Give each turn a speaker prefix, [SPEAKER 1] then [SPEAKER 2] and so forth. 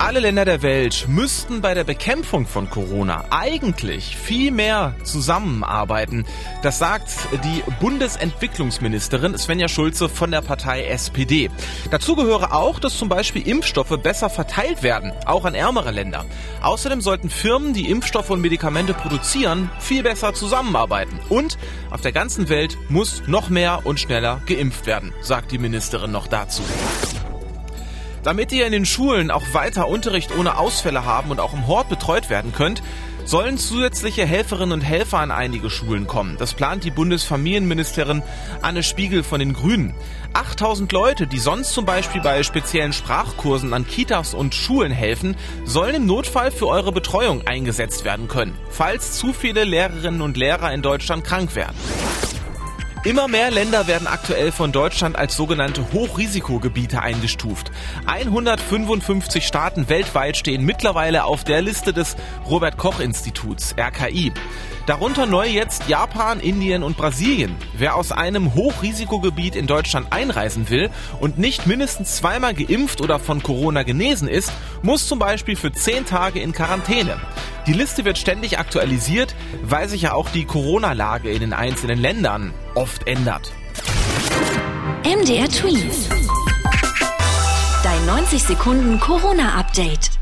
[SPEAKER 1] Alle Länder der Welt müssten bei der Bekämpfung von Corona eigentlich viel mehr zusammenarbeiten. Das sagt die Bundesentwicklungsministerin Svenja Schulze von der Partei SPD. Dazu gehöre auch, dass zum Beispiel Impfstoffe besser verteilt werden, auch an ärmere Länder. Außerdem sollten Firmen, die Impfstoffe und Medikamente produzieren, viel besser zusammenarbeiten. Und auf der ganzen Welt muss noch mehr und schneller geimpft werden, sagt die Ministerin noch dazu. Damit ihr in den Schulen auch weiter Unterricht ohne Ausfälle haben und auch im Hort betreut werden könnt, sollen zusätzliche Helferinnen und Helfer an einige Schulen kommen. Das plant die Bundesfamilienministerin Anne Spiegel von den Grünen. 8000 Leute, die sonst zum Beispiel bei speziellen Sprachkursen an Kitas und Schulen helfen, sollen im Notfall für eure Betreuung eingesetzt werden können, falls zu viele Lehrerinnen und Lehrer in Deutschland krank werden. Immer mehr Länder werden aktuell von Deutschland als sogenannte Hochrisikogebiete eingestuft. 155 Staaten weltweit stehen mittlerweile auf der Liste des Robert Koch Instituts, RKI. Darunter neu jetzt Japan, Indien und Brasilien. Wer aus einem Hochrisikogebiet in Deutschland einreisen will und nicht mindestens zweimal geimpft oder von Corona genesen ist, muss zum Beispiel für 10 Tage in Quarantäne. Die Liste wird ständig aktualisiert, weil sich ja auch die Corona-Lage in den einzelnen Ländern oft ändert.
[SPEAKER 2] MDR Twins. Dein 90 Sekunden Corona-Update.